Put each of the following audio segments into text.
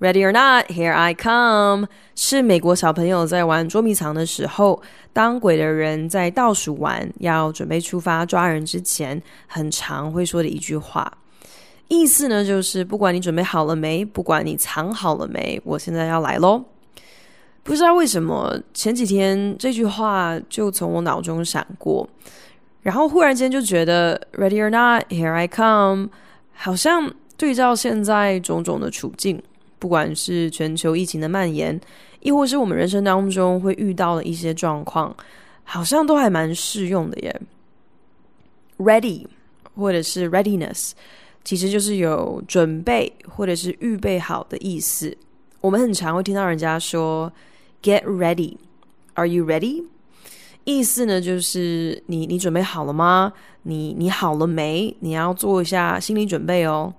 Ready or not, here I come！是美国小朋友在玩捉迷藏的时候，当鬼的人在倒数完要准备出发抓人之前，很常会说的一句话。意思呢，就是不管你准备好了没，不管你藏好了没，我现在要来喽。不知道为什么，前几天这句话就从我脑中闪过，然后忽然间就觉得 Ready or not, here I come！好像对照现在种种的处境。不管是全球疫情的蔓延，亦或是我们人生当中会遇到的一些状况，好像都还蛮适用的耶。Ready 或者是 readiness，其实就是有准备或者是预备好的意思。我们很常会听到人家说 “Get ready”，Are you ready？意思呢就是你你准备好了吗？你你好了没？你要做一下心理准备哦。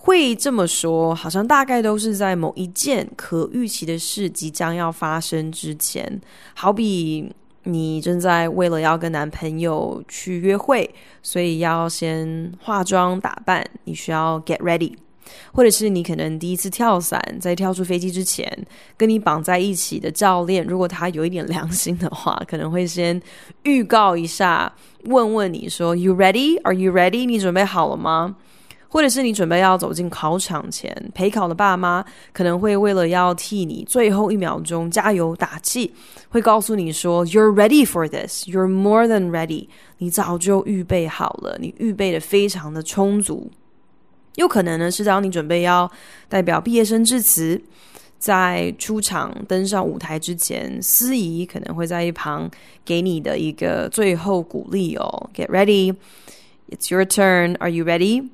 会这么说，好像大概都是在某一件可预期的事即将要发生之前，好比你正在为了要跟男朋友去约会，所以要先化妆打扮，你需要 get ready；或者是你可能第一次跳伞，在跳出飞机之前，跟你绑在一起的教练，如果他有一点良心的话，可能会先预告一下，问问你说：“You ready? Are you ready？你准备好了吗？”或者是你准备要走进考场前，陪考的爸妈可能会为了要替你最后一秒钟加油打气，会告诉你说：“You're ready for this. You're more than ready.” 你早就预备好了，你预备的非常的充足。有可能呢是当你准备要代表毕业生致辞，在出场登上舞台之前，司仪可能会在一旁给你的一个最后鼓励哦：“Get ready. It's your turn. Are you ready?”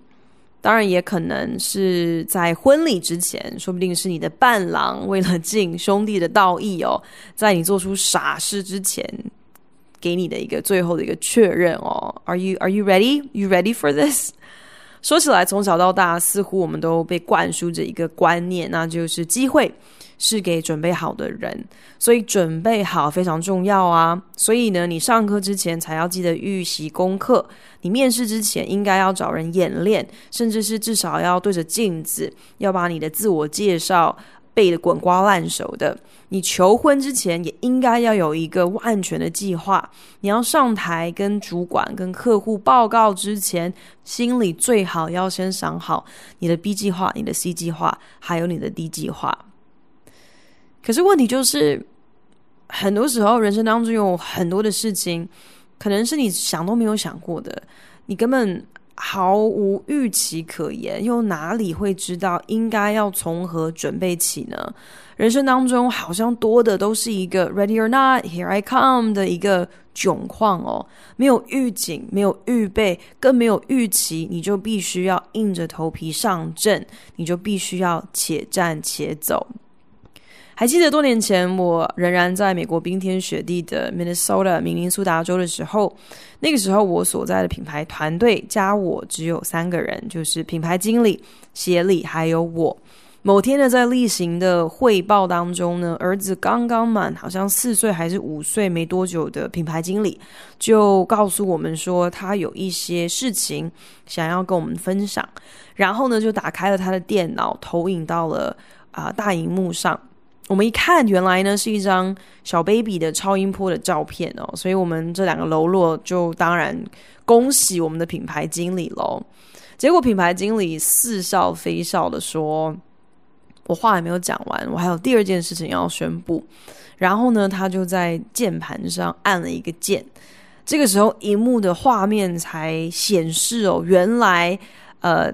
当然也可能是在婚礼之前，说不定是你的伴郎为了尽兄弟的道义哦，在你做出傻事之前，给你的一个最后的一个确认哦。Are you Are you ready? You ready for this? 说起来，从小到大，似乎我们都被灌输着一个观念，那就是机会是给准备好的人，所以准备好非常重要啊。所以呢，你上课之前才要记得预习功课，你面试之前应该要找人演练，甚至是至少要对着镜子，要把你的自我介绍背得滚瓜烂熟的。你求婚之前也应该要有一个万全的计划。你要上台跟主管、跟客户报告之前，心里最好要先想好你的 B 计划、你的 C 计划，还有你的 D 计划。可是问题就是，很多时候人生当中有很多的事情，可能是你想都没有想过的，你根本。毫无预期可言，又哪里会知道应该要从何准备起呢？人生当中好像多的都是一个 “ready or not, here I come” 的一个窘况哦，没有预警，没有预备，更没有预期，你就必须要硬着头皮上阵，你就必须要且战且走。还记得多年前，我仍然在美国冰天雪地的 Minnesota 明尼苏达州的时候，那个时候我所在的品牌团队加我只有三个人，就是品牌经理、协理还有我。某天呢，在例行的汇报当中呢，儿子刚刚满好像四岁还是五岁没多久的品牌经理就告诉我们说，他有一些事情想要跟我们分享，然后呢，就打开了他的电脑，投影到了啊、大荧幕上。我们一看，原来呢是一张小 baby 的超音波的照片哦，所以我们这两个喽啰就当然恭喜我们的品牌经理喽。结果品牌经理似笑非笑的说：“我话还没有讲完，我还有第二件事情要宣布。”然后呢，他就在键盘上按了一个键，这个时候荧幕的画面才显示哦，原来呃。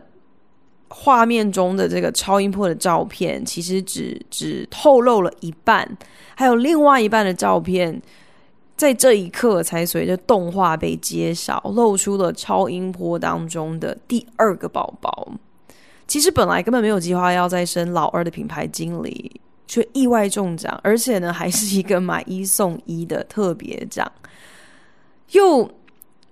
画面中的这个超音波的照片，其实只只透露了一半，还有另外一半的照片，在这一刻才随着动画被揭晓，露出了超音波当中的第二个宝宝。其实本来根本没有计划要再生老二的品牌经理，却意外中奖，而且呢，还是一个买一送一的特别奖。又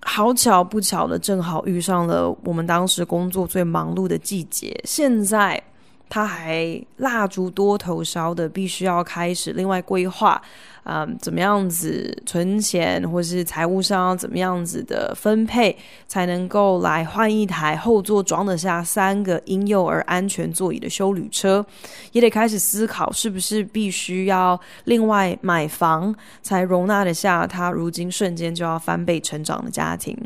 好巧不巧的，正好遇上了我们当时工作最忙碌的季节。现在。他还蜡烛多头烧的，必须要开始另外规划，嗯，怎么样子存钱，或是财务上要怎么样子的分配，才能够来换一台后座装得下三个婴幼儿安全座椅的休旅车，也得开始思考，是不是必须要另外买房，才容纳得下他如今瞬间就要翻倍成长的家庭。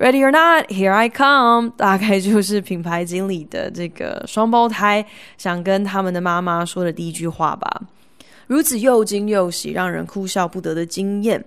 Ready or not, here I come。大概就是品牌经理的这个双胞胎想跟他们的妈妈说的第一句话吧。如此又惊又喜，让人哭笑不得的经验，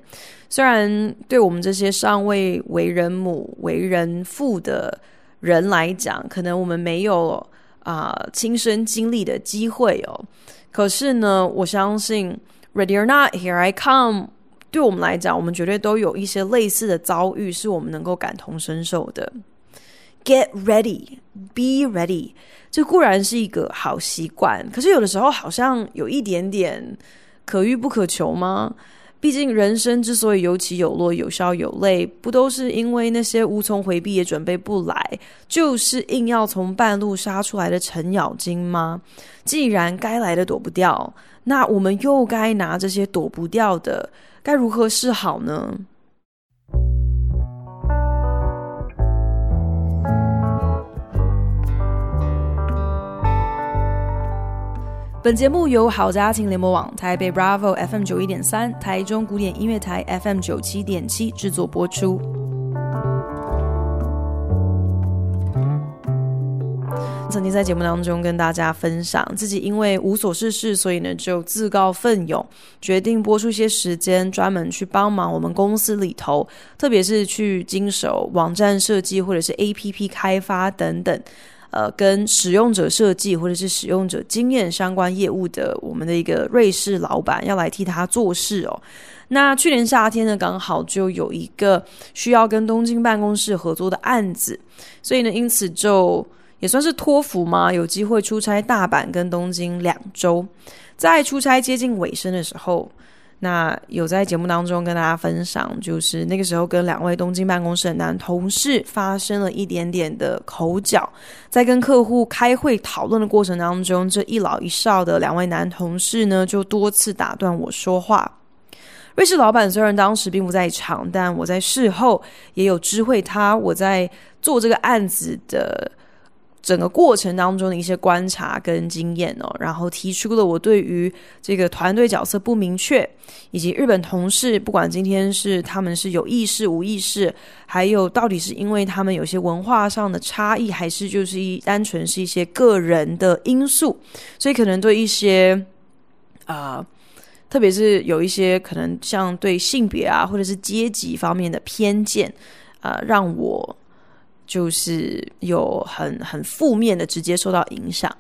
虽然对我们这些尚未为人母、为人父的人来讲，可能我们没有啊、呃、亲身经历的机会哦。可是呢，我相信，Ready or not, here I come。对我们来讲，我们绝对都有一些类似的遭遇，是我们能够感同身受的。Get ready, be ready，这固然是一个好习惯，可是有的时候好像有一点点可遇不可求吗？毕竟人生之所以有起有落、有笑有泪，不都是因为那些无从回避也准备不来，就是硬要从半路杀出来的程咬金吗？既然该来的躲不掉，那我们又该拿这些躲不掉的。该如何是好呢？本节目由好家庭联盟网、台北 Bravo FM 九一点三、台中古典音乐台 FM 九七点七制作播出。曾经在节目当中跟大家分享，自己因为无所事事，所以呢就自告奋勇，决定拨出一些时间，专门去帮忙我们公司里头，特别是去经手网站设计或者是 APP 开发等等，呃，跟使用者设计或者是使用者经验相关业务的我们的一个瑞士老板要来替他做事哦。那去年夏天呢，刚好就有一个需要跟东京办公室合作的案子，所以呢，因此就。也算是托福嘛，有机会出差大阪跟东京两周，在出差接近尾声的时候，那有在节目当中跟大家分享，就是那个时候跟两位东京办公室的男同事发生了一点点的口角，在跟客户开会讨论的过程当中，这一老一少的两位男同事呢，就多次打断我说话。瑞士老板虽然当时并不在场，但我在事后也有知会他，我在做这个案子的。整个过程当中的一些观察跟经验哦，然后提出了我对于这个团队角色不明确，以及日本同事不管今天是他们是有意识无意识，还有到底是因为他们有些文化上的差异，还是就是一单纯是一些个人的因素，所以可能对一些啊、特别是有一些可能像对性别啊或者是阶级方面的偏见啊、呃，让我。就是有很很负面的直接受到影响。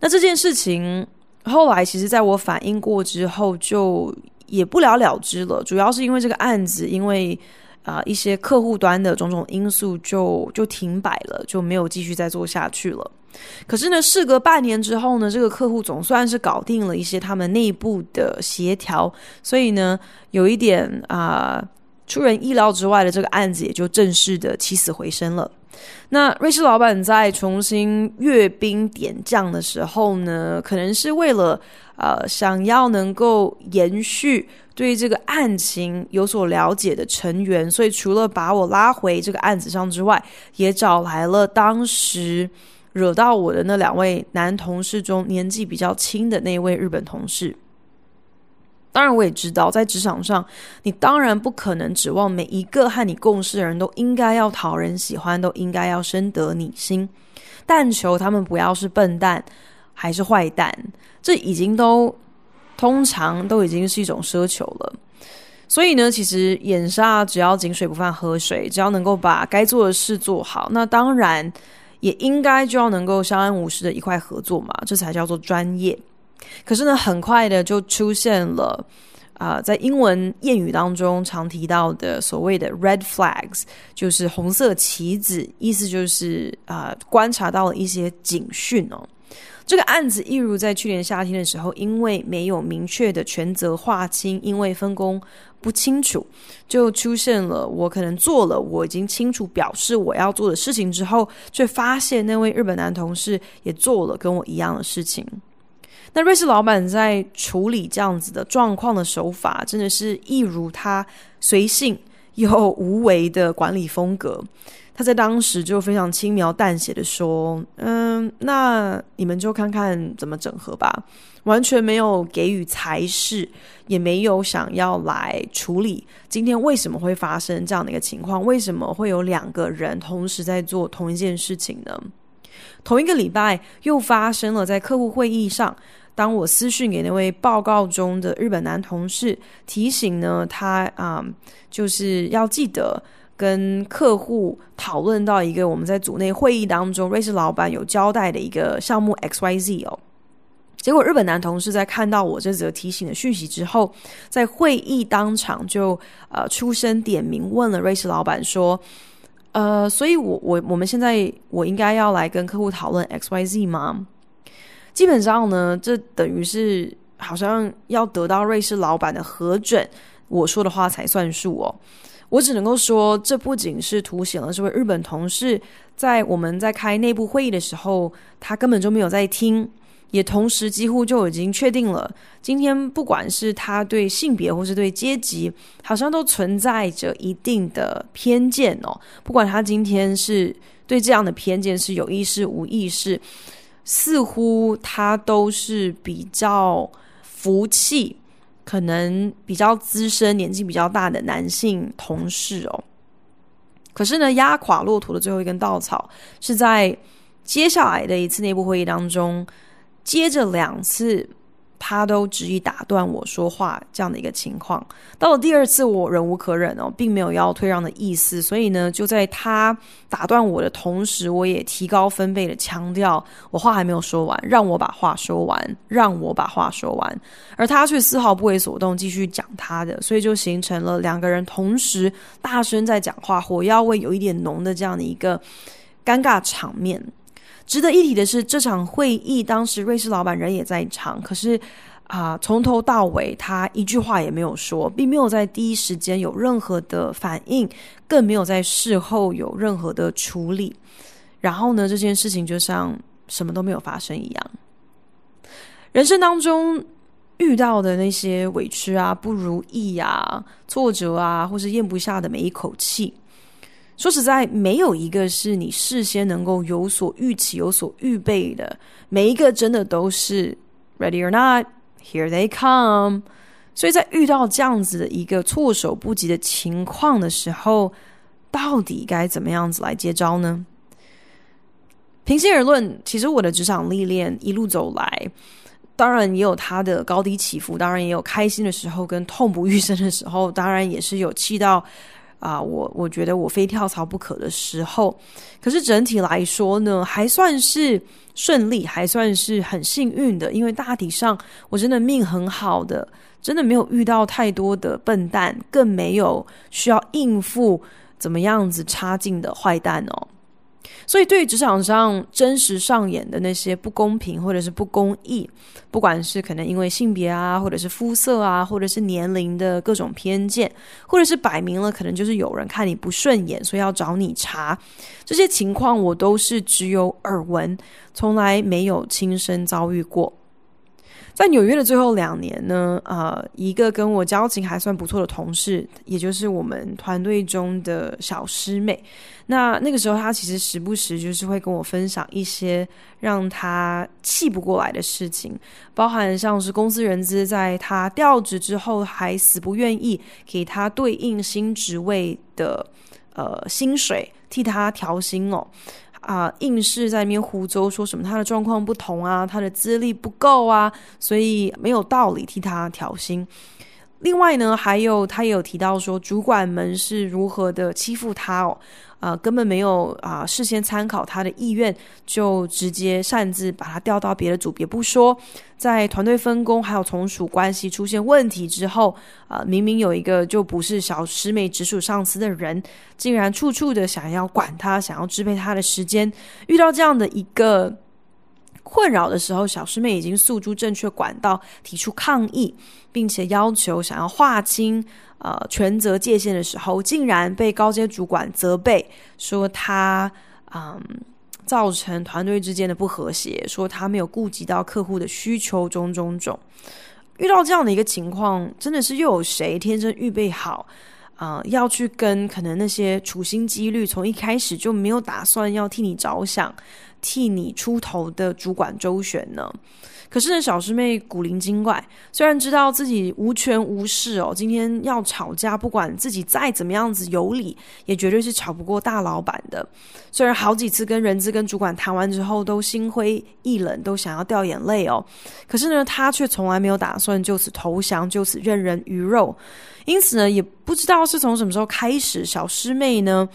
那这件事情后来其实在我反应过之后，就也不了了之了。主要是因为这个案子，因为啊、一些客户端的种种因素就，就停摆了，就没有继续再做下去了。可是呢，事隔半年之后呢，这个客户总算是搞定了一些他们内部的协调，所以呢，有一点啊、出人意料之外的这个案子也就正式的起死回生了。那瑞士老板在重新阅兵点将的时候呢，可能是为了呃想要能够延续对这个案情有所了解的成员，所以除了把我拉回这个案子上之外，也找来了当时惹到我的那两位男同事中年纪比较轻的那位日本同事。当然，我也知道，在职场上，你当然不可能指望每一个和你共事的人都应该要讨人喜欢，都应该要深得你心。但求他们不要是笨蛋，还是坏蛋，这已经都通常都已经是一种奢求了。所以呢，其实眼下只要井水不犯河水，只要能够把该做的事做好，那当然也应该就要能够相安无事的一块合作嘛，这才叫做专业。可是呢，很快的就出现了啊、在英文谚语当中常提到的所谓的 red flags，就是红色旗子，意思就是啊、观察到了一些警讯哦。这个案子一如在去年夏天的时候，因为没有明确的权责划清，因为分工不清楚，就出现了我可能做了我已经清楚表示我要做的事情之后，却发现那位日本男同事也做了跟我一样的事情。那瑞士老板在处理这样子的状况的手法，真的是一如他随性又无为的管理风格。他在当时就非常轻描淡写的说：“嗯，那你们就看看怎么整合吧。”完全没有给予裁示，也没有想要来处理今天为什么会发生这样的一个情况，为什么会有两个人同时在做同一件事情呢？同一个礼拜又发生了在客户会议上，当我私讯给那位报告中的日本男同事，提醒呢他啊、就是要记得。跟客户讨论到一个我们在组内会议当中，瑞士老板有交代的一个项目 XYZ 哦，结果日本男同事在看到我这则提醒的讯息之后，在会议当场就呃出声点名问了瑞士老板说，呃，所以我我我们现在我应该要来跟客户讨论 XYZ 吗？基本上呢，这等于是好像要得到瑞士老板的核准，我说的话才算数哦。我只能够说，这不仅是凸显了这位日本同事在我们在开内部会议的时候，他根本就没有在听，也同时几乎就已经确定了，今天不管是他对性别或是对阶级，好像都存在着一定的偏见哦。不管他今天是对这样的偏见是有意识无意识，似乎他都是比较福气。可能比较资深、年纪比较大的男性同事哦，可是呢，压垮骆驼的最后一根稻草是在接下来的一次内部会议当中，接着两次。他都执意打断我说话，这样的一个情况。到了第二次，我忍无可忍哦，并没有要退让的意思。所以呢，就在他打断我的同时，我也提高分贝的强调，我话还没有说完，让我把话说完，让我把话说完。而他却丝毫不为所动，继续讲他的，所以就形成了两个人同时大声在讲话，火药味有一点浓的这样的一个尴尬场面。值得一提的是，这场会议当时瑞士老板人也在场，可是啊、从头到尾他一句话也没有说，并没有在第一时间有任何的反应，更没有在事后有任何的处理。然后呢，这件事情就像什么都没有发生一样。人生当中遇到的那些委屈啊、不如意啊、挫折啊，或是咽不下的每一口气。说实在，没有一个是你事先能够有所预期、有所预备的。每一个真的都是 ready or not, here they come。所以在遇到这样子的一个措手不及的情况的时候，到底该怎么样子来接招呢？平心而论，其实我的职场历练一路走来，当然也有它的高低起伏，当然也有开心的时候跟痛不欲生的时候，当然也是有气到。啊，我我觉得我非跳槽不可的时候，可是整体来说呢，还算是顺利，还算是很幸运的，因为大体上我真的命很好的，真的没有遇到太多的笨蛋，更没有需要应付怎么样子差劲的坏蛋哦。所以，对于职场上真实上演的那些不公平或者是不公义，不管是可能因为性别啊，或者是肤色啊，或者是年龄的各种偏见，或者是摆明了可能就是有人看你不顺眼，所以要找你查，这些情况我都是只有耳闻，从来没有亲身遭遇过。在纽约的最后两年呢，呃，一个跟我交情还算不错的同事，也就是我们团队中的小师妹。那那个时候，她其实时不时就是会跟我分享一些让她气不过来的事情，包含像是公司人资在她调职之后，还死不愿意给她对应新职位的呃薪水，替她调薪哦。啊，硬是在那边胡诌，说什么他的状况不同啊，他的资历不够啊，所以没有道理替他调薪。另外呢，还有他也有提到说，主管们是如何的欺负他哦。啊、根本没有啊、事先参考他的意愿，就直接擅自把他调到别的组别不说，在团队分工还有从属关系出现问题之后，啊、明明有一个就不是小师妹直属上司的人，竟然处处的想要管他，想要支配他的时间，遇到这样的一个困扰的时候，小师妹已经诉诸正确管道提出抗议，并且要求想要划清呃权责界限的时候，竟然被高阶主管责备，说他嗯造成团队之间的不和谐，说他没有顾及到客户的需求，种种种。遇到这样的一个情况，真的是又有谁天生预备好？啊、要去跟可能那些处心积虑从一开始就没有打算要替你着想、替你出头的主管周旋呢？可是呢，小师妹古灵精怪，虽然知道自己无权无势哦，今天要吵架，不管自己再怎么样子有理，也绝对是吵不过大老板的。虽然好几次跟人资跟主管谈完之后，都心灰意冷，都想要掉眼泪哦，可是呢，他却从来没有打算就此投降，就此任人鱼肉。因此呢，也不知道是从什么时候开始，小师妹呢，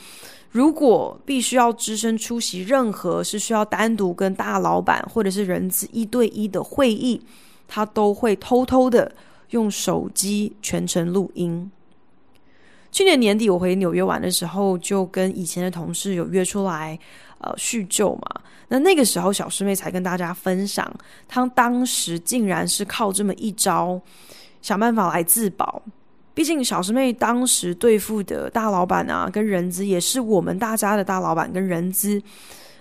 如果必须要只身出席任何是需要单独跟大老板或者是人资一对一的会议，他都会偷偷的用手机全程录音。去年年底我回纽约玩的时候，就跟以前的同事有约出来，呃，叙旧嘛。那那个时候小师妹才跟大家分享，她当时竟然是靠这么一招，想办法来自保。毕竟小师妹当时对付的大老板啊，跟人资也是我们大家的大老板跟人资。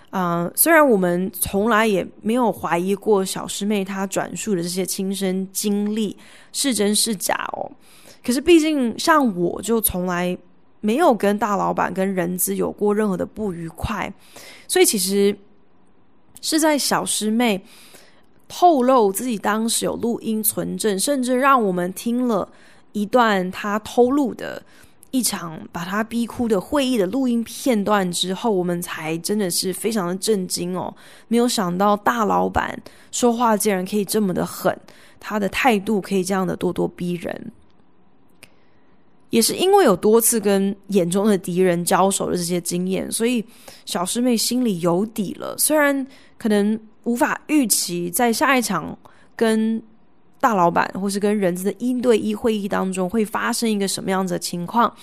啊、呃，虽然我们从来也没有怀疑过小师妹她转述的这些亲身经历是真是假哦，可是毕竟像我就从来没有跟大老板跟人资有过任何的不愉快，所以其实是在小师妹透露自己当时有录音存证，甚至让我们听了。一段他偷录的一场把他逼哭的会议的录音片段之后，我们才真的是非常的震惊哦！没有想到大老板说话竟然可以这么的狠，他的态度可以这样的咄咄逼人。也是因为有多次跟眼中的敌人交手的这些经验，所以小师妹心里有底了。虽然可能无法预期在下一场跟大老板或是跟人资的一对一会议当中会发生一个什么样子的情况？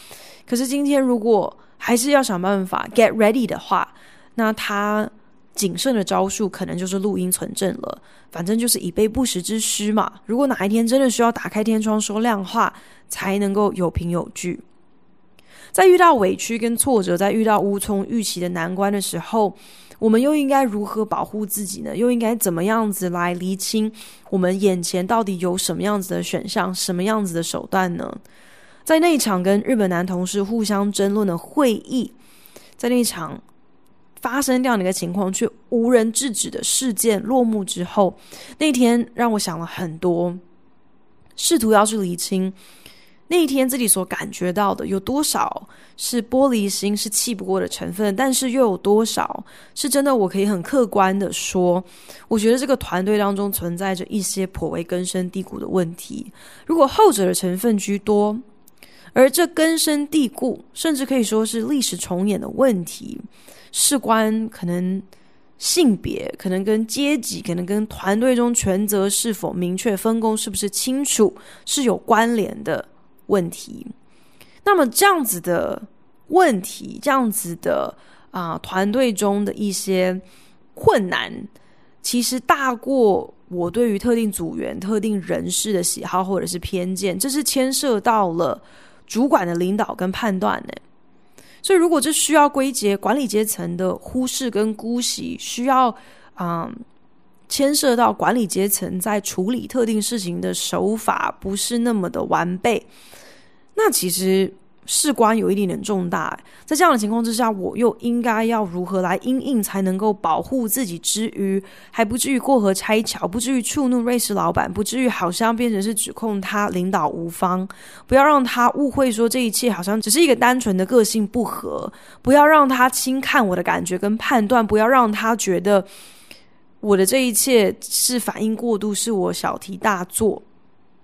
可是今天如果还是要想办法 get ready 的话，那他谨慎的招数可能就是录音存证了。反正就是以备不时之需嘛。如果哪一天真的需要打开天窗说亮话，才能够有凭有据。在遇到委屈跟挫折，在遇到无从预期的难关的时候，我们又应该如何保护自己呢？又应该怎么样子来厘清我们眼前到底有什么样子的选项、什么样子的手段呢？在那一场跟日本男同事互相争论的会议，在那一场发生这样的一个情况却无人制止的事件落幕之后，那天让我想了很多，试图要去厘清。那一天自己所感觉到的有多少是玻璃心，是气不过的成分，但是又有多少是真的？我可以很客观的说，我觉得这个团队当中存在着一些颇为根深蒂固的问题。如果后者的成分居多，而这根深蒂固，甚至可以说是历史重演的问题，事关可能性别，可能跟阶级，可能跟团队中权责是否明确分工，是不是清楚，是有关联的。问题，那么这样子的问题，这样子的啊、呃，团队中的一些困难，其实大过我对于特定组员、特定人士的喜好或者是偏见，这是牵涉到了主管的领导跟判断呢。所以，如果这需要归结管理阶层的忽视跟姑息，需要啊。牵涉到管理阶层在处理特定事情的手法不是那么的完备，那其实事关有一点点重大。在这样的情况之下，我又应该要如何来应应才能够保护自己之余，还不至于过河拆桥，不至于触怒瑞士老板，不至于好像变成是指控他领导无方，不要让他误会说这一切好像只是一个单纯的个性不合，不要让他轻看我的感觉跟判断，不要让他觉得。我的这一切是反应过度，是我小题大做。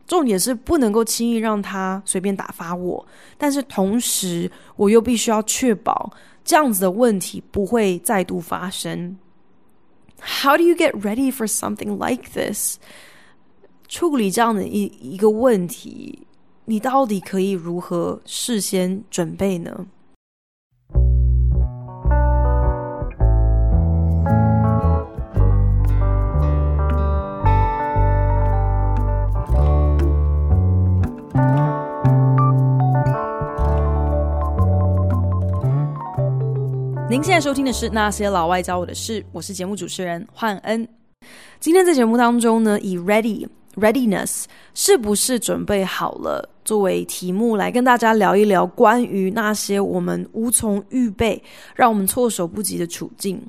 重点是不能够轻易让他随便打发我，但是同时我又必须要确保这样子的问题不会再度发生。How do you get ready for something like this？处理这样的一一个问题，你到底可以如何事先准备呢？您现在收听的是《那些老外教我的事》，我是节目主持人焕恩。今天在节目当中呢，以 ready readiness 是不是准备好了作为题目来跟大家聊一聊关于那些我们无从预备、让我们措手不及的处境。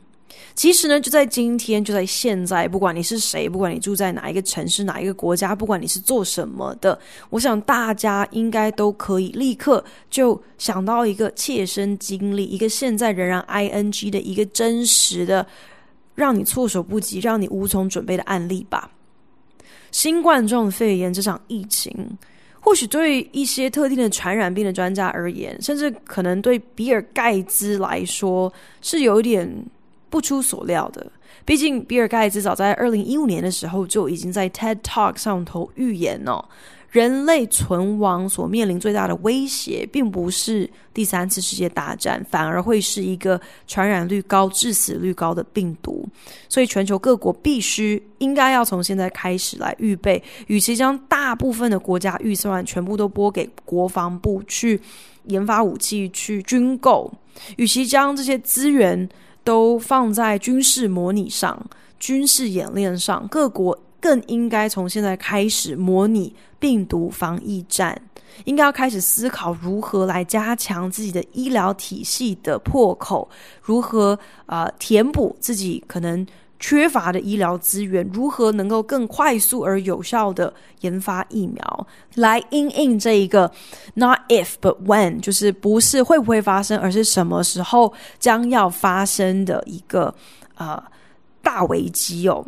其实呢，就在今天，就在现在，不管你是谁，不管你住在哪一个城市、哪一个国家，不管你是做什么的，我想大家应该都可以立刻就想到一个切身经历，一个现在仍然 ing 的一个真实的，让你措手不及、让你无从准备的案例吧。新冠状肺炎这场疫情，或许对一些特定的传染病的专家而言，甚至可能对比尔盖茨来说，是有一点。不出所料的，毕竟比尔盖茨早在二零一五年的时候就已经在 TED Talk 上头预言哦，人类存亡所面临最大的威胁，并不是第三次世界大战，反而会是一个传染率高、致死率高的病毒。所以，全球各国必须应该要从现在开始来预备，与其将大部分的国家预算全部都拨给国防部去研发武器、去军购，与其将这些资源。都放在军事模拟上、军事演练上，各国更应该从现在开始模拟病毒防疫战，应该要开始思考如何来加强自己的医疗体系的破口，如何啊、填补自己可能缺乏的医疗资源，如何能够更快速而有效的研发疫苗，来因应这一个 not if but when，就是不是会不会发生，而是什么时候将要发生的一个呃大危机哦。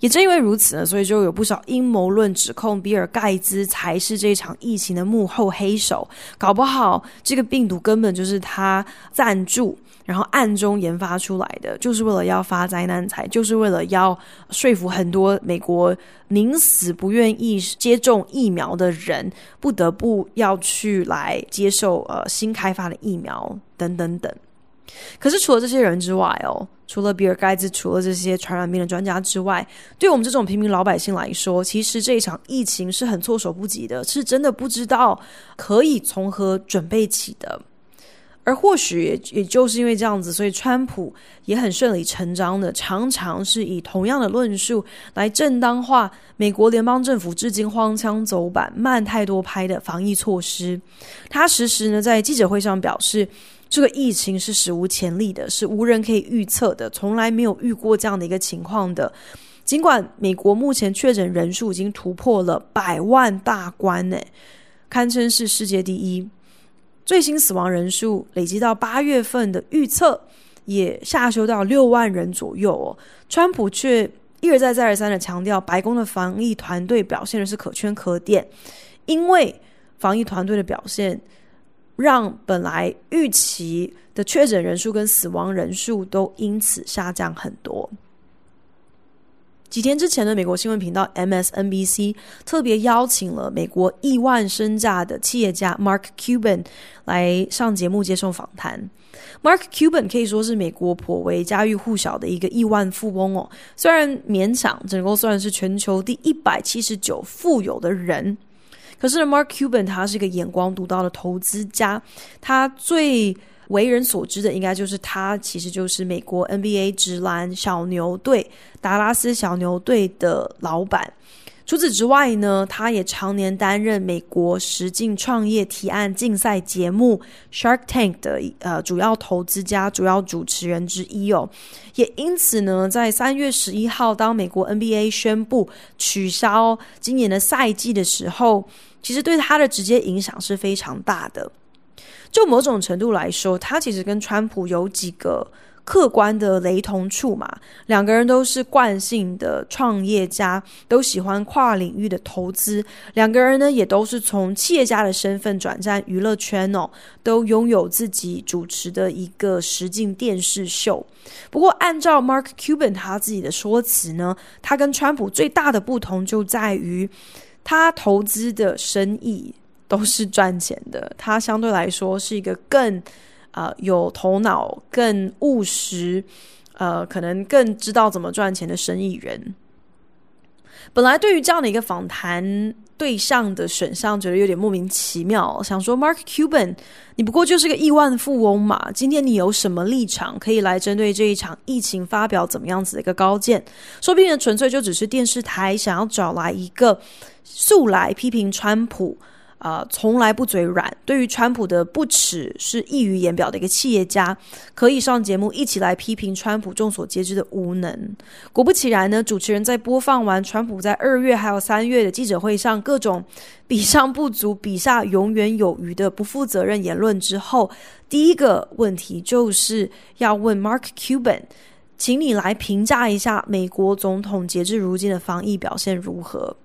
也正因为如此呢，所以就有不少阴谋论指控比尔盖茨才是这场疫情的幕后黑手，搞不好这个病毒根本就是他赞助，然后暗中研发出来的，就是为了要发灾难财，就是为了要说服很多美国宁死不愿意接种疫苗的人，不得不要去来接受呃新开发的疫苗等等等。可是除了这些人之外哦，除了比尔盖茨，除了这些传染病的专家之外，对我们这种平民老百姓来说，其实这一场疫情是很措手不及的，是真的不知道可以从何准备起的。而或许也也就是因为这样子，所以川普也很顺理成章的，常常是以同样的论述来正当化美国联邦政府至今荒腔走板、慢太多拍的防疫措施。他时时呢在记者会上表示，这个疫情是史无前例的，是无人可以预测的，从来没有遇过这样的一个情况的。尽管美国目前确诊人数已经突破了百万大关，呢，堪称是世界第一。最新死亡人数累积到八月份的预测也下修到六万人左右哦。川普却一而再再而三的强调，白宫的防疫团队表现的是可圈可点，因为防疫团队的表现让本来预期的确诊人数跟死亡人数都因此下降很多。几天之前的美国新闻频道 MSNBC 特别邀请了美国亿万身价的企业家 Mark Cuban 来上节目接受访谈。Mark Cuban 可以说是美国颇为家喻户晓的一个亿万富翁哦，虽然勉强整个算是全球第一百七十九富有的人，可是，Mark Cuban 他是一个眼光独到的投资家，他最为人所知的，应该就是他，其实就是美国 NBA 直篮小牛队达拉斯小牛队的老板。除此之外呢，他也常年担任美国实境创业提案竞赛节目 Shark Tank 的呃主要投资家、主要主持人之一哦。也因此呢，在三月十一号，当美国 NBA 宣布取消今年的赛季的时候，其实对他的直接影响是非常大的。就某种程度来说，他其实跟川普有几个客观的雷同处嘛。两个人都是惯性的创业家，都喜欢跨领域的投资。两个人呢，也都是从企业家的身份转战娱乐圈哦，都拥有自己主持的一个实境电视秀。不过，按照 Mark Cuban 他自己的说辞呢，他跟川普最大的不同就在于他投资的生意。都是赚钱的，他相对来说是一个更啊、有头脑、更务实，呃，可能更知道怎么赚钱的生意人。本来对于这样的一个访谈对象的选项觉得有点莫名其妙，想说 Mark Cuban，你不过就是个亿万富翁嘛，今天你有什么立场可以来针对这一场疫情发表怎么样子的一个高见？说不定纯粹就只是电视台想要找来一个素来批评川普。啊、从来不嘴软，对于川普的不耻是溢于言表的一个企业家，可以上节目一起来批评川普众所皆知的无能。果不其然呢，主持人在播放完川普在二月还有三月的记者会上各种比上不足、比下永远有余的不负责任言论之后，第一个问题就是要问 Mark Cuban，请你来评价一下美国总统截至如今的防疫表现如何。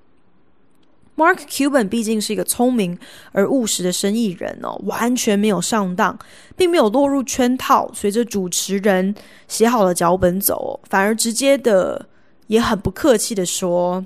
Mark Cuban 毕竟是一个聪明而务实的生意人哦，完全没有上当，并没有落入圈套，随着主持人写好了脚本走，反而直接的也很不客气的说。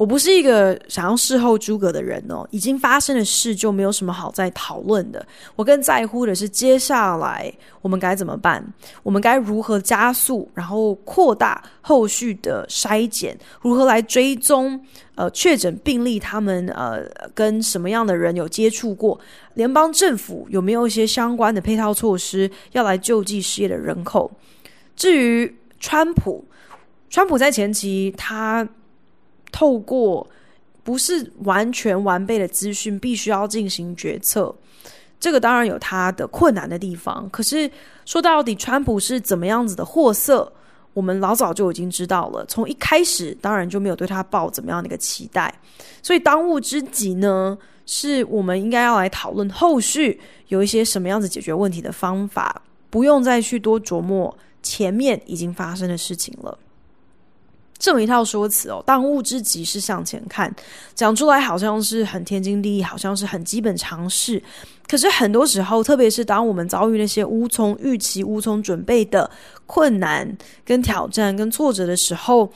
我不是一个想要事后诸葛的人哦，已经发生的事就没有什么好再讨论的。我更在乎的是接下来我们该怎么办，我们该如何加速，然后扩大后续的筛检，如何来追踪呃确诊病例，他们呃跟什么样的人有接触过，联邦政府有没有一些相关的配套措施要来救济失业的人口。至于川普，川普在前期他。透过不是完全完备的资讯，必须要进行决策，这个当然有它的困难的地方。可是说到底，川普是怎么样子的货色，我们老早就已经知道了。从一开始，当然就没有对他抱怎么样的一个期待。所以当务之急呢，是我们应该要来讨论后续有一些什么样子解决问题的方法，不用再去多琢磨前面已经发生的事情了。这么一套说辞哦，当务之急是向前看，讲出来好像是很天经地义，好像是很基本常识。可是很多时候，特别是当我们遭遇那些无从预期、无从准备的困难、跟挑战、跟挫折的时候，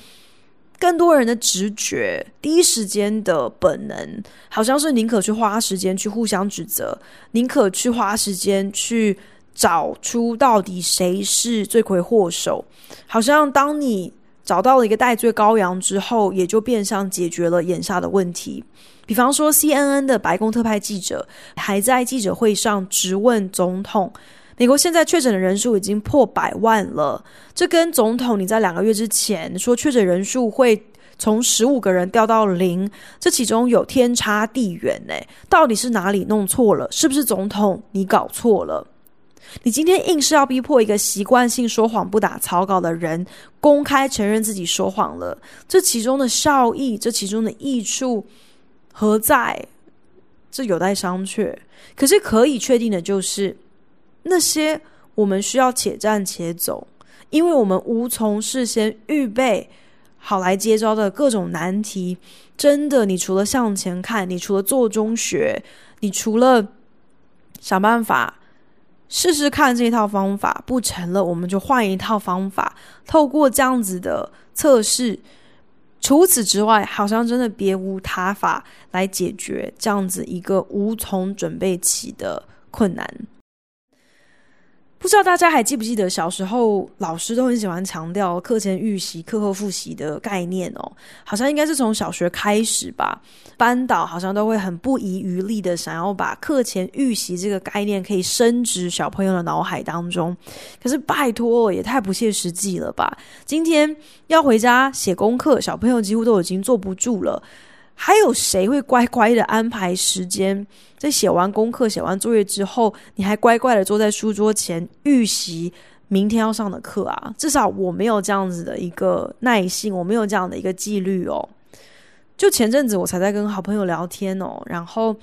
更多人的直觉、第一时间的本能，好像是宁可去花时间去互相指责，宁可去花时间去找出到底谁是罪魁祸首。好像当你找到了一个代罪羔羊之后，也就变相解决了眼下的问题。比方说，CNN 的白宫特派记者还在记者会上质问总统：“美国现在确诊的人数已经破百万了，这跟总统你在两个月之前说确诊人数会从十五个人掉到零，这其中有天差地远呢。到底是哪里弄错了？是不是总统你搞错了？”你今天硬是要逼迫一个习惯性说谎不打草稿的人公开承认自己说谎了，这其中的效益，这其中的益处何在？这有待商榷。可是可以确定的就是，那些我们需要且战且走，因为我们无从事先预备好来接招的各种难题。真的，你除了向前看，你除了做中学，你除了想办法。试试看这一套方法不成了，我们就换一套方法。透过这样子的测试，除此之外，好像真的别无他法来解决这样子一个无从准备起的困难。不知道大家还记不记得小时候老师都很喜欢强调课前预习、课后复习的概念哦，好像应该是从小学开始吧。班导好像都会很不遗余力的想要把课前预习这个概念可以深植小朋友的脑海当中。可是拜托，也太不切实际了吧！今天要回家写功课，小朋友几乎都已经坐不住了。还有谁会乖乖的安排时间，在写完功课、写完作业之后，你还乖乖的坐在书桌前预习明天要上的课啊？至少我没有这样子的一个耐性，我没有这样的一个纪律哦。就前阵子我才在跟好朋友聊天哦，然后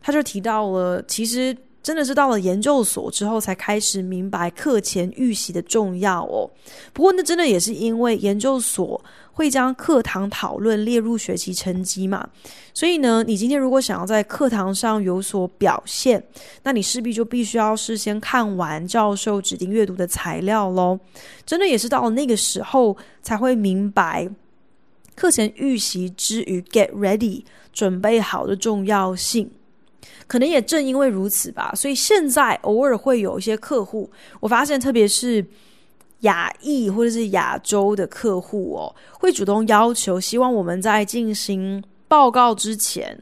他就提到了，其实。真的是到了研究所之后，才开始明白课前预习的重要哦。不过，那真的也是因为研究所会将课堂讨论列入学习成绩嘛。所以呢，你今天如果想要在课堂上有所表现，那你势必就必须要事先看完教授指定阅读的材料喽。真的也是到了那个时候，才会明白课前预习之余 get ready 准备好的重要性。可能也正因为如此吧，所以现在偶尔会有一些客户，我发现特别是亚裔或者是亚洲的客户哦，会主动要求，希望我们在进行报告之前。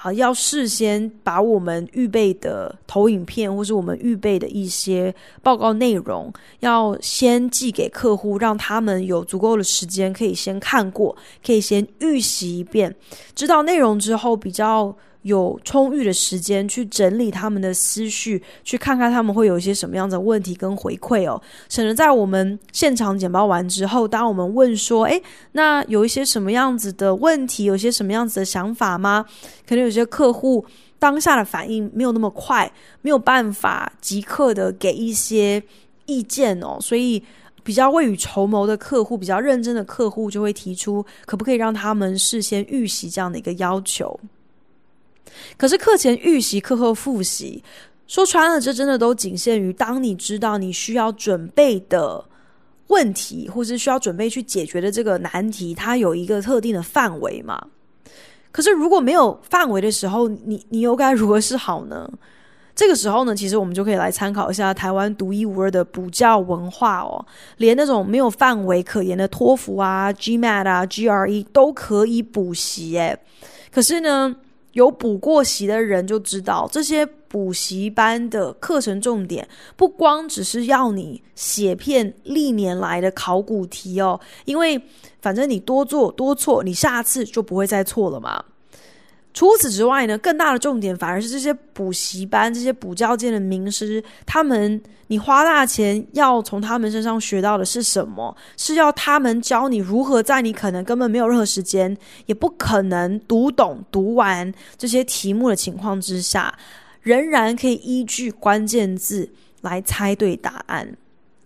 啊，要事先把我们预备的投影片，或是我们预备的一些报告内容，要先寄给客户，让他们有足够的时间可以先看过，可以先预习一遍，知道内容之后比较。有充裕的时间去整理他们的思绪，去看看他们会有一些什么样的问题跟回馈哦。省得在我们现场简报完之后，当我们问说：“诶，那有一些什么样子的问题，有些什么样子的想法吗？”可能有些客户当下的反应没有那么快，没有办法即刻的给一些意见哦。所以比较未雨绸缪的客户，比较认真的客户就会提出，可不可以让他们事先预习这样的一个要求。可是课前预习、课后复习，说穿了，这真的都仅限于当你知道你需要准备的问题，或是需要准备去解决的这个难题，它有一个特定的范围嘛。可是如果没有范围的时候，你你又该如何是好呢？这个时候呢，其实我们就可以来参考一下台湾独一无二的补教文化哦，连那种没有范围可言的托福啊、GMAT 啊、GRE 都可以补习诶。可是呢，有补过习的人就知道，这些补习班的课程重点不光只是要你写遍历年来的考古题哦，因为反正你多做多错，你下次就不会再错了嘛。除此之外呢，更大的重点反而是这些补习班、这些补教界的名师，他们你花大钱要从他们身上学到的是什么？是要他们教你如何在你可能根本没有任何时间，也不可能读懂、读完这些题目的情况之下，仍然可以依据关键字来猜对答案。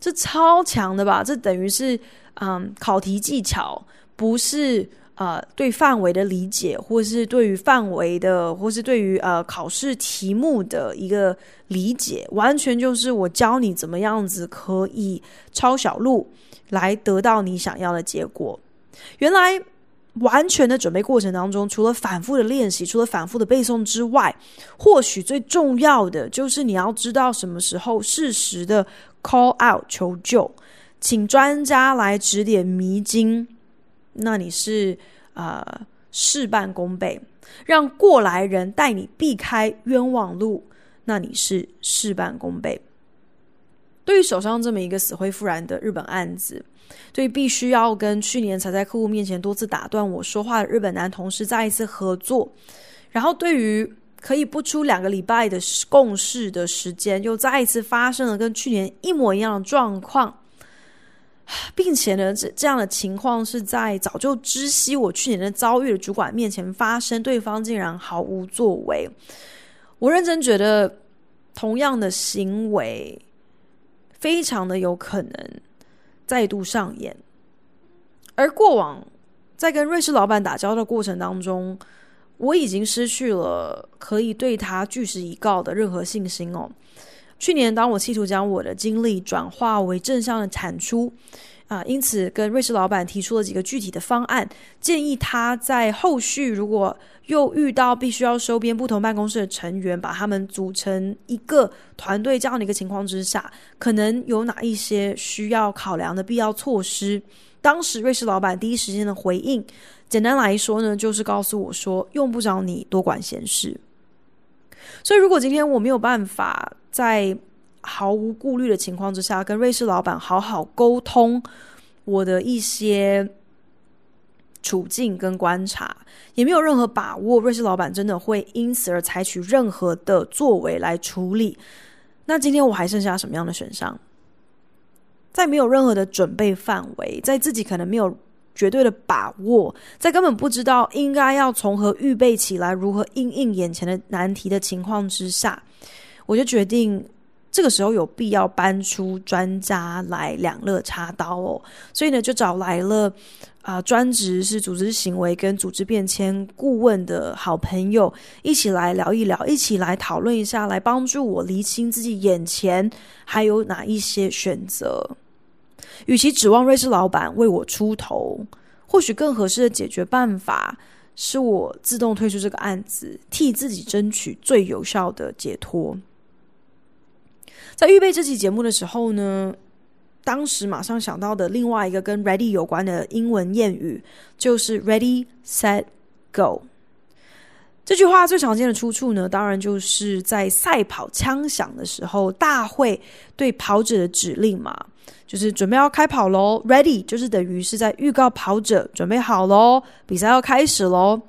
这超强的吧？这等于是嗯，考题技巧，不是。呃，对范围的理解，或是对于范围的，或是对于呃考试题目的一个理解，完全就是我教你怎么样子可以抄小路来得到你想要的结果。原来完全的准备过程当中，除了反复的练习，除了反复的背诵之外，或许最重要的就是你要知道什么时候适时的 call out 求救，请专家来指点迷津。那你是。呃，事半功倍，让过来人带你避开冤枉路，那你是事半功倍。对于手上这么一个死灰复燃的日本案子，对于必须要跟去年才在客户面前多次打断我说话的日本男同事再一次合作，然后对于可以不出两个礼拜的共事的时间，又再一次发生了跟去年一模一样的状况。并且呢，这这样的情况是在早就知悉我去年的遭遇的主管面前发生，对方竟然毫无作为。我认真觉得，同样的行为非常的有可能再度上演。而过往在跟瑞士老板打交道的过程当中，我已经失去了可以对他据实以告的任何信心哦。去年，当我企图将我的经历转化为正向的产出，啊，因此跟瑞士老板提出了几个具体的方案，建议他在后续如果又遇到必须要收编不同办公室的成员，把他们组成一个团队这样的一个情况之下，可能有哪一些需要考量的必要措施。当时瑞士老板第一时间的回应，简单来说呢，就是告诉我说，用不着你多管闲事。所以，如果今天我没有办法在毫无顾虑的情况之下跟瑞士老板好好沟通我的一些处境跟观察，也没有任何把握瑞士老板真的会因此而采取任何的作为来处理，那今天我还剩下什么样的选项？在没有任何的准备范围，在自己可能没有。绝对的把握，在根本不知道应该要从何预备起来，如何应应眼前的难题的情况之下，我就决定这个时候有必要搬出专家来两肋插刀哦。所以呢，就找来了啊、呃，专职是组织行为跟组织变迁顾问的好朋友，一起来聊一聊，一起来讨论一下，来帮助我厘清自己眼前还有哪一些选择。与其指望瑞士老板为我出头，或许更合适的解决办法是我自动退出这个案子，替自己争取最有效的解脱。在预备这期节目的时候呢，当时马上想到的另外一个跟 “ready” 有关的英文谚语，就是 “ready, set, go”。这句话最常见的出处呢，当然就是在赛跑枪响的时候，大会对跑者的指令嘛，就是准备要开跑喽，ready 就是等于是在预告跑者准备好喽，比赛要开始喽。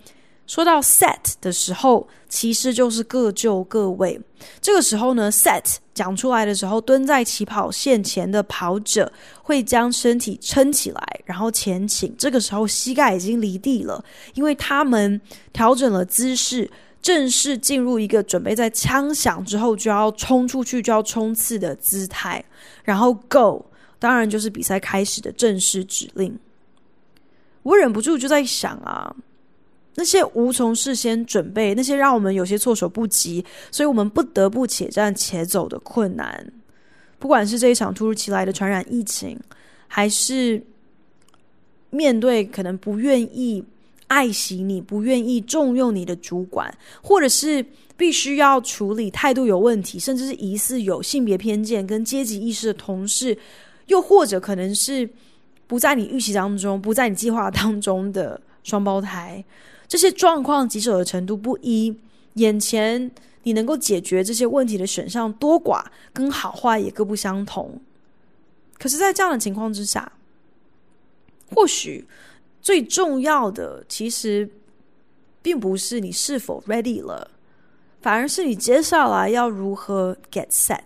说到 set 的时候，其实就是各就各位。这个时候呢，set 讲出来的时候，蹲在起跑线前的跑者会将身体撑起来，然后前倾。这个时候膝盖已经离地了，因为他们调整了姿势，正式进入一个准备在枪响之后就要冲出去、就要冲刺的姿态。然后 go，当然就是比赛开始的正式指令。我忍不住就在想啊。那些无从事先准备，那些让我们有些措手不及，所以我们不得不且战且走的困难，不管是这一场突如其来的传染疫情，还是面对可能不愿意爱惜你、不愿意重用你的主管，或者是必须要处理态度有问题，甚至是疑似有性别偏见跟阶级意识的同事，又或者可能是不在你预期当中、不在你计划当中的双胞胎。这些状况棘手的程度不一，眼前你能够解决这些问题的选项多寡，跟好坏也各不相同。可是，在这样的情况之下，或许最重要的其实并不是你是否 ready 了，反而是你接下来要如何 get set，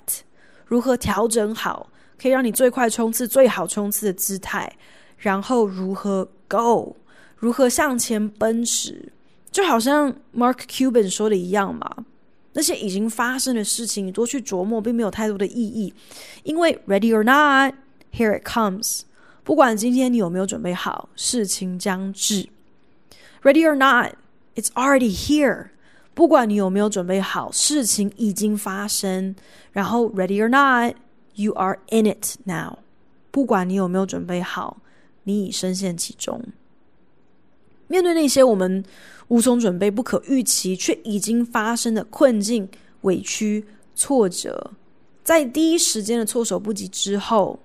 如何调整好，可以让你最快冲刺、最好冲刺的姿态，然后如何 go。如何向前奔驰，就好像 Mark Cuban 说的一样嘛。那些已经发生的事情，你多去琢磨，并没有太多的意义。因为 Ready or not, here it comes。不管今天你有没有准备好，事情将至。Ready or not, it's already here。不管你有没有准备好，事情已经发生。然后 Ready or not, you are in it now。不管你有没有准备好，你已深陷其中。面对那些我们无从准备、不可预期却已经发生的困境、委屈、挫折，在第一时间的措手不及之后，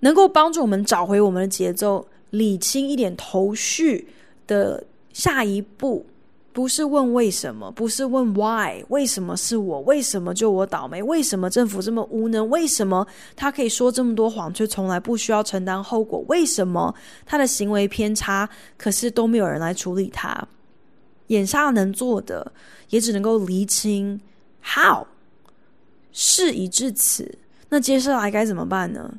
能够帮助我们找回我们的节奏、理清一点头绪的下一步。不是问为什么，不是问 why，为什么是我？为什么就我倒霉？为什么政府这么无能？为什么他可以说这么多谎，却从来不需要承担后果？为什么他的行为偏差，可是都没有人来处理他？眼下能做的，也只能够厘清 how。事已至此，那接下来该怎么办呢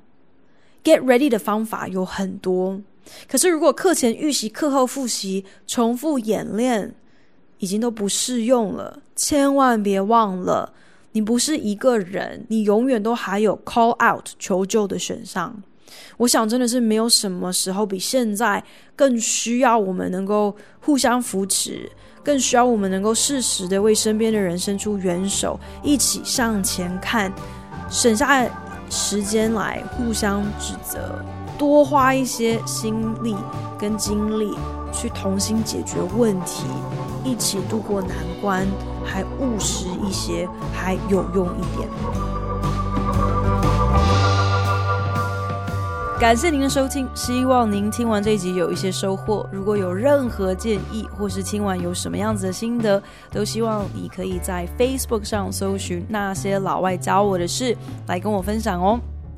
？Get ready 的方法有很多，可是如果课前预习、课后复习、重复演练，已经都不适用了，千万别忘了，你不是一个人，你永远都还有 call out 求救的选项。我想，真的是没有什么时候比现在更需要我们能够互相扶持，更需要我们能够适时的为身边的人伸出援手，一起向前看，省下时间来互相指责，多花一些心力跟精力去同心解决问题。一起度过难关，还务实一些，还有用一点。感谢您的收听，希望您听完这一集有一些收获。如果有任何建议，或是听完有什么样子的心得，都希望你可以在 Facebook 上搜寻那些老外教我的事，来跟我分享哦。